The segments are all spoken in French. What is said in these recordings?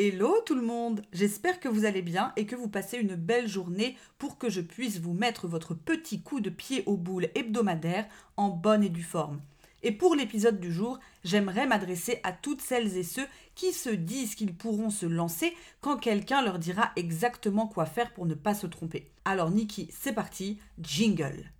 Hello tout le monde J'espère que vous allez bien et que vous passez une belle journée pour que je puisse vous mettre votre petit coup de pied au boule hebdomadaire en bonne et due forme. Et pour l'épisode du jour, j'aimerais m'adresser à toutes celles et ceux qui se disent qu'ils pourront se lancer quand quelqu'un leur dira exactement quoi faire pour ne pas se tromper. Alors Niki, c'est parti, jingle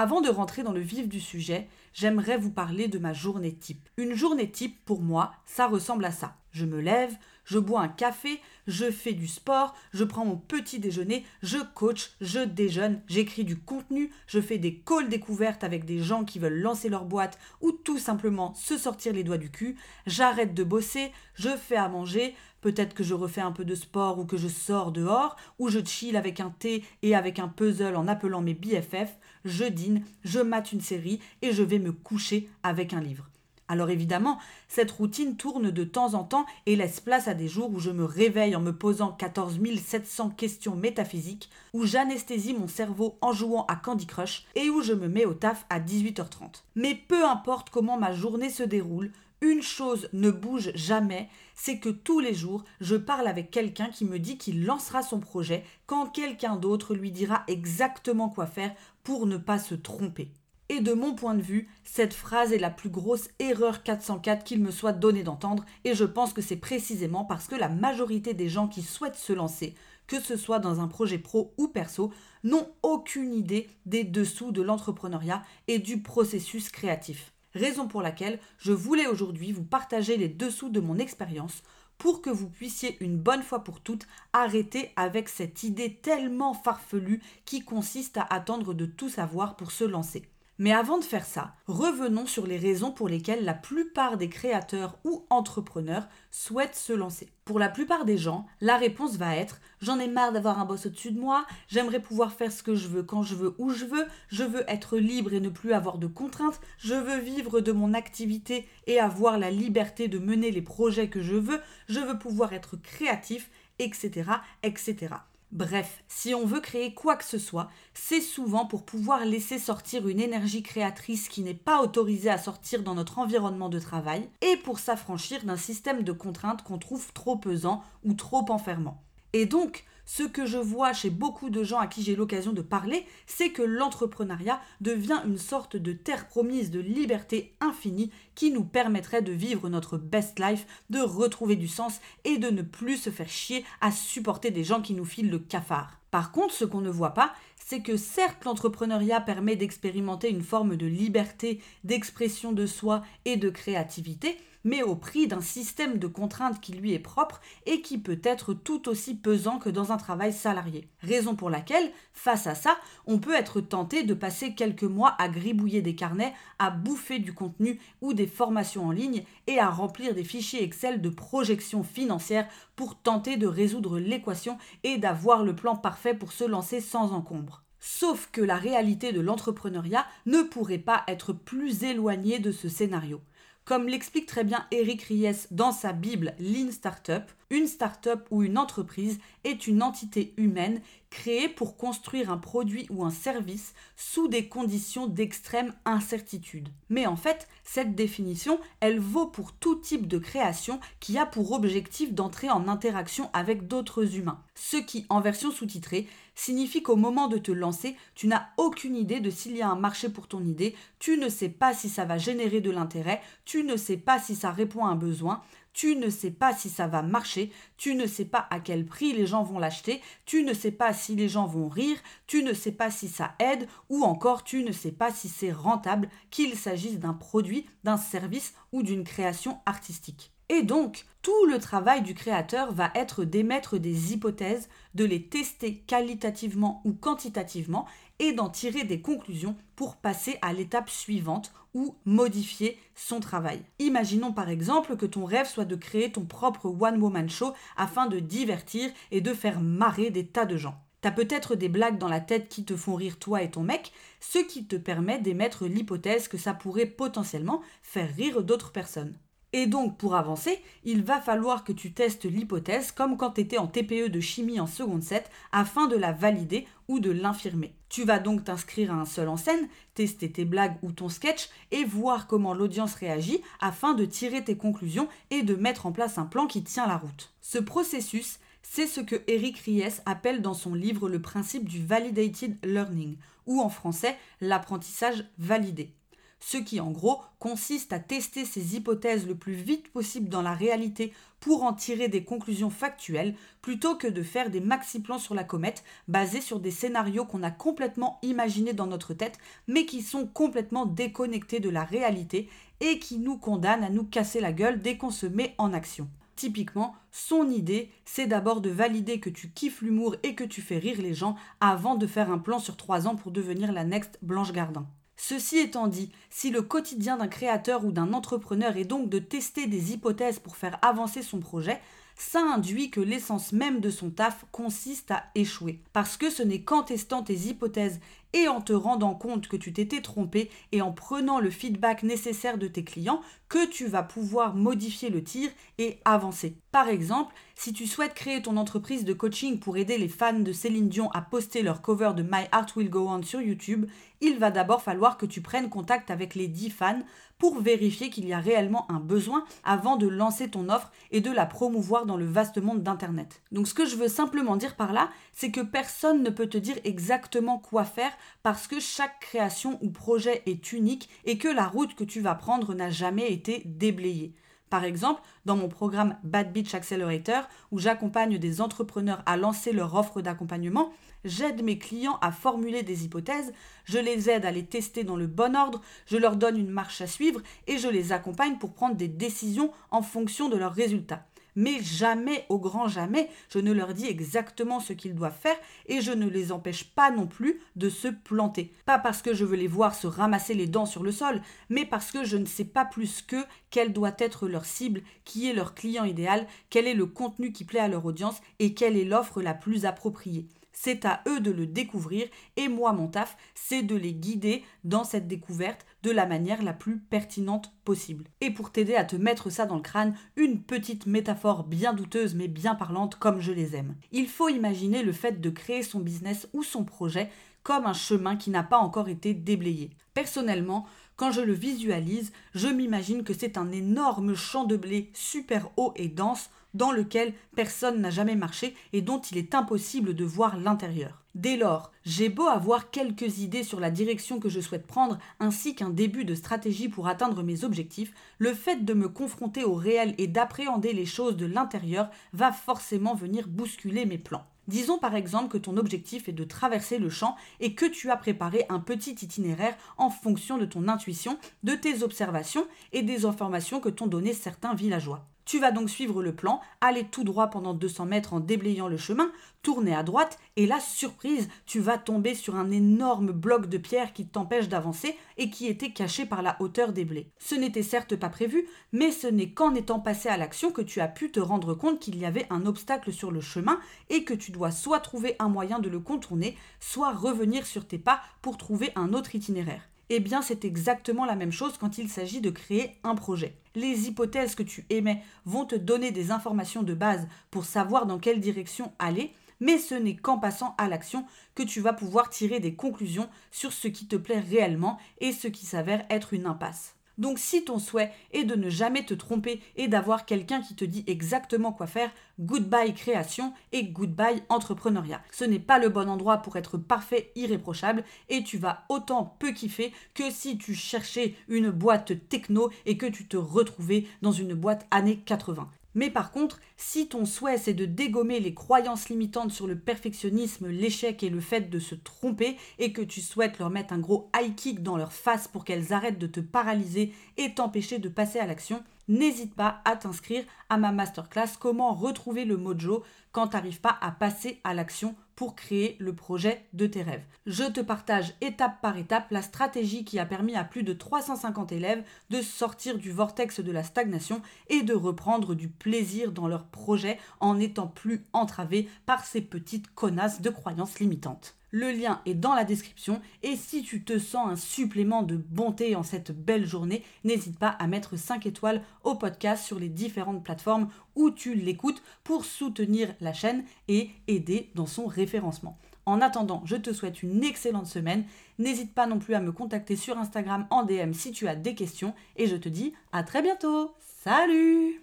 avant de rentrer dans le vif du sujet, j'aimerais vous parler de ma journée type. Une journée type, pour moi, ça ressemble à ça. Je me lève, je bois un café, je fais du sport, je prends mon petit déjeuner, je coach, je déjeune, j'écris du contenu, je fais des calls découvertes avec des gens qui veulent lancer leur boîte ou tout simplement se sortir les doigts du cul, j'arrête de bosser, je fais à manger, peut-être que je refais un peu de sport ou que je sors dehors, ou je chill avec un thé et avec un puzzle en appelant mes BFF, je dîne, je mate une série et je vais me coucher avec un livre. Alors évidemment, cette routine tourne de temps en temps et laisse place à des jours où je me réveille en me posant 14 700 questions métaphysiques, où j'anesthésie mon cerveau en jouant à Candy Crush et où je me mets au taf à 18h30. Mais peu importe comment ma journée se déroule, une chose ne bouge jamais, c'est que tous les jours, je parle avec quelqu'un qui me dit qu'il lancera son projet quand quelqu'un d'autre lui dira exactement quoi faire pour ne pas se tromper. Et de mon point de vue, cette phrase est la plus grosse erreur 404 qu'il me soit donné d'entendre, et je pense que c'est précisément parce que la majorité des gens qui souhaitent se lancer, que ce soit dans un projet pro ou perso, n'ont aucune idée des dessous de l'entrepreneuriat et du processus créatif. Raison pour laquelle je voulais aujourd'hui vous partager les dessous de mon expérience pour que vous puissiez une bonne fois pour toutes arrêter avec cette idée tellement farfelue qui consiste à attendre de tout savoir pour se lancer. Mais avant de faire ça, revenons sur les raisons pour lesquelles la plupart des créateurs ou entrepreneurs souhaitent se lancer. Pour la plupart des gens, la réponse va être j'en ai marre d'avoir un boss au-dessus de moi, j'aimerais pouvoir faire ce que je veux quand je veux où je veux, je veux être libre et ne plus avoir de contraintes, je veux vivre de mon activité et avoir la liberté de mener les projets que je veux, je veux pouvoir être créatif, etc., etc. Bref, si on veut créer quoi que ce soit, c'est souvent pour pouvoir laisser sortir une énergie créatrice qui n'est pas autorisée à sortir dans notre environnement de travail et pour s'affranchir d'un système de contraintes qu'on trouve trop pesant ou trop enfermant. Et donc, ce que je vois chez beaucoup de gens à qui j'ai l'occasion de parler, c'est que l'entrepreneuriat devient une sorte de terre promise de liberté infinie qui nous permettrait de vivre notre best life, de retrouver du sens et de ne plus se faire chier à supporter des gens qui nous filent le cafard. Par contre, ce qu'on ne voit pas, c'est que certes l'entrepreneuriat permet d'expérimenter une forme de liberté, d'expression de soi et de créativité, mais au prix d'un système de contraintes qui lui est propre et qui peut être tout aussi pesant que dans un travail salarié. Raison pour laquelle, face à ça, on peut être tenté de passer quelques mois à gribouiller des carnets, à bouffer du contenu ou des formations en ligne et à remplir des fichiers Excel de projections financières pour tenter de résoudre l'équation et d'avoir le plan parfait pour se lancer sans encombre. Sauf que la réalité de l'entrepreneuriat ne pourrait pas être plus éloignée de ce scénario. Comme l'explique très bien Eric Ries dans sa Bible Lean Startup, une startup ou une entreprise est une entité humaine créée pour construire un produit ou un service sous des conditions d'extrême incertitude. Mais en fait, cette définition, elle vaut pour tout type de création qui a pour objectif d'entrer en interaction avec d'autres humains. Ce qui, en version sous-titrée, signifie qu'au moment de te lancer, tu n'as aucune idée de s'il y a un marché pour ton idée, tu ne sais pas si ça va générer de l'intérêt, tu ne sais pas si ça répond à un besoin, tu ne sais pas si ça va marcher, tu ne sais pas à quel prix les gens vont l'acheter, tu ne sais pas si les gens vont rire, tu ne sais pas si ça aide, ou encore tu ne sais pas si c'est rentable, qu'il s'agisse d'un produit, d'un service ou d'une création artistique. Et donc, tout le travail du créateur va être d'émettre des hypothèses, de les tester qualitativement ou quantitativement et d'en tirer des conclusions pour passer à l'étape suivante ou modifier son travail. Imaginons par exemple que ton rêve soit de créer ton propre one-woman show afin de divertir et de faire marrer des tas de gens. T'as peut-être des blagues dans la tête qui te font rire toi et ton mec, ce qui te permet d'émettre l'hypothèse que ça pourrait potentiellement faire rire d'autres personnes. Et donc, pour avancer, il va falloir que tu testes l'hypothèse comme quand tu étais en TPE de chimie en seconde 7 afin de la valider ou de l'infirmer. Tu vas donc t'inscrire à un seul en scène, tester tes blagues ou ton sketch et voir comment l'audience réagit afin de tirer tes conclusions et de mettre en place un plan qui tient la route. Ce processus, c'est ce que Eric Ries appelle dans son livre le principe du validated learning, ou en français l'apprentissage validé ce qui en gros consiste à tester ces hypothèses le plus vite possible dans la réalité pour en tirer des conclusions factuelles plutôt que de faire des maxi-plans sur la comète basés sur des scénarios qu'on a complètement imaginés dans notre tête mais qui sont complètement déconnectés de la réalité et qui nous condamnent à nous casser la gueule dès qu'on se met en action. Typiquement, son idée, c'est d'abord de valider que tu kiffes l'humour et que tu fais rire les gens avant de faire un plan sur trois ans pour devenir la next Blanche Gardin. Ceci étant dit, si le quotidien d'un créateur ou d'un entrepreneur est donc de tester des hypothèses pour faire avancer son projet, ça induit que l'essence même de son taf consiste à échouer. Parce que ce n'est qu'en testant tes hypothèses et en te rendant compte que tu t'étais trompé et en prenant le feedback nécessaire de tes clients que tu vas pouvoir modifier le tir et avancer. Par exemple, si tu souhaites créer ton entreprise de coaching pour aider les fans de Céline Dion à poster leur cover de My Heart Will Go On sur YouTube, il va d'abord falloir que tu prennes contact avec les 10 fans pour vérifier qu'il y a réellement un besoin avant de lancer ton offre et de la promouvoir dans le vaste monde d'Internet. Donc ce que je veux simplement dire par là, c'est que personne ne peut te dire exactement quoi faire parce que chaque création ou projet est unique et que la route que tu vas prendre n'a jamais été déblayée. Par exemple, dans mon programme Bad Beach Accelerator, où j'accompagne des entrepreneurs à lancer leur offre d'accompagnement, j'aide mes clients à formuler des hypothèses, je les aide à les tester dans le bon ordre, je leur donne une marche à suivre et je les accompagne pour prendre des décisions en fonction de leurs résultats. Mais jamais, au grand jamais, je ne leur dis exactement ce qu'ils doivent faire et je ne les empêche pas non plus de se planter. Pas parce que je veux les voir se ramasser les dents sur le sol, mais parce que je ne sais pas plus qu'eux quelle doit être leur cible, qui est leur client idéal, quel est le contenu qui plaît à leur audience et quelle est l'offre la plus appropriée. C'est à eux de le découvrir et moi, mon taf, c'est de les guider dans cette découverte de la manière la plus pertinente possible. Et pour t'aider à te mettre ça dans le crâne, une petite métaphore bien douteuse mais bien parlante comme je les aime. Il faut imaginer le fait de créer son business ou son projet comme un chemin qui n'a pas encore été déblayé. Personnellement, quand je le visualise, je m'imagine que c'est un énorme champ de blé super haut et dense dans lequel personne n'a jamais marché et dont il est impossible de voir l'intérieur. Dès lors, j'ai beau avoir quelques idées sur la direction que je souhaite prendre ainsi qu'un début de stratégie pour atteindre mes objectifs, le fait de me confronter au réel et d'appréhender les choses de l'intérieur va forcément venir bousculer mes plans. Disons par exemple que ton objectif est de traverser le champ et que tu as préparé un petit itinéraire en fonction de ton intuition, de tes observations et des informations que t'ont donné certains villageois. Tu vas donc suivre le plan, aller tout droit pendant 200 mètres en déblayant le chemin, tourner à droite, et là, surprise, tu vas tomber sur un énorme bloc de pierre qui t'empêche d'avancer et qui était caché par la hauteur des blés. Ce n'était certes pas prévu, mais ce n'est qu'en étant passé à l'action que tu as pu te rendre compte qu'il y avait un obstacle sur le chemin et que tu dois soit trouver un moyen de le contourner, soit revenir sur tes pas pour trouver un autre itinéraire. Eh bien, c'est exactement la même chose quand il s'agit de créer un projet. Les hypothèses que tu émets vont te donner des informations de base pour savoir dans quelle direction aller, mais ce n'est qu'en passant à l'action que tu vas pouvoir tirer des conclusions sur ce qui te plaît réellement et ce qui s'avère être une impasse. Donc si ton souhait est de ne jamais te tromper et d'avoir quelqu'un qui te dit exactement quoi faire, goodbye création et goodbye entrepreneuriat. Ce n'est pas le bon endroit pour être parfait, irréprochable et tu vas autant peu kiffer que si tu cherchais une boîte techno et que tu te retrouvais dans une boîte années 80. Mais par contre, si ton souhait c'est de dégommer les croyances limitantes sur le perfectionnisme, l'échec et le fait de se tromper, et que tu souhaites leur mettre un gros high kick dans leur face pour qu'elles arrêtent de te paralyser et t'empêcher de passer à l'action, n'hésite pas à t'inscrire à ma masterclass Comment retrouver le mojo quand tu pas à passer à l'action pour créer le projet de tes rêves. Je te partage étape par étape la stratégie qui a permis à plus de 350 élèves de sortir du vortex de la stagnation et de reprendre du plaisir dans leur projet en n'étant plus entravés par ces petites connasses de croyances limitantes. Le lien est dans la description et si tu te sens un supplément de bonté en cette belle journée, n'hésite pas à mettre 5 étoiles au podcast sur les différentes plateformes où tu l'écoutes pour soutenir la chaîne et aider dans son référencement. En attendant, je te souhaite une excellente semaine. N'hésite pas non plus à me contacter sur Instagram en DM si tu as des questions et je te dis à très bientôt. Salut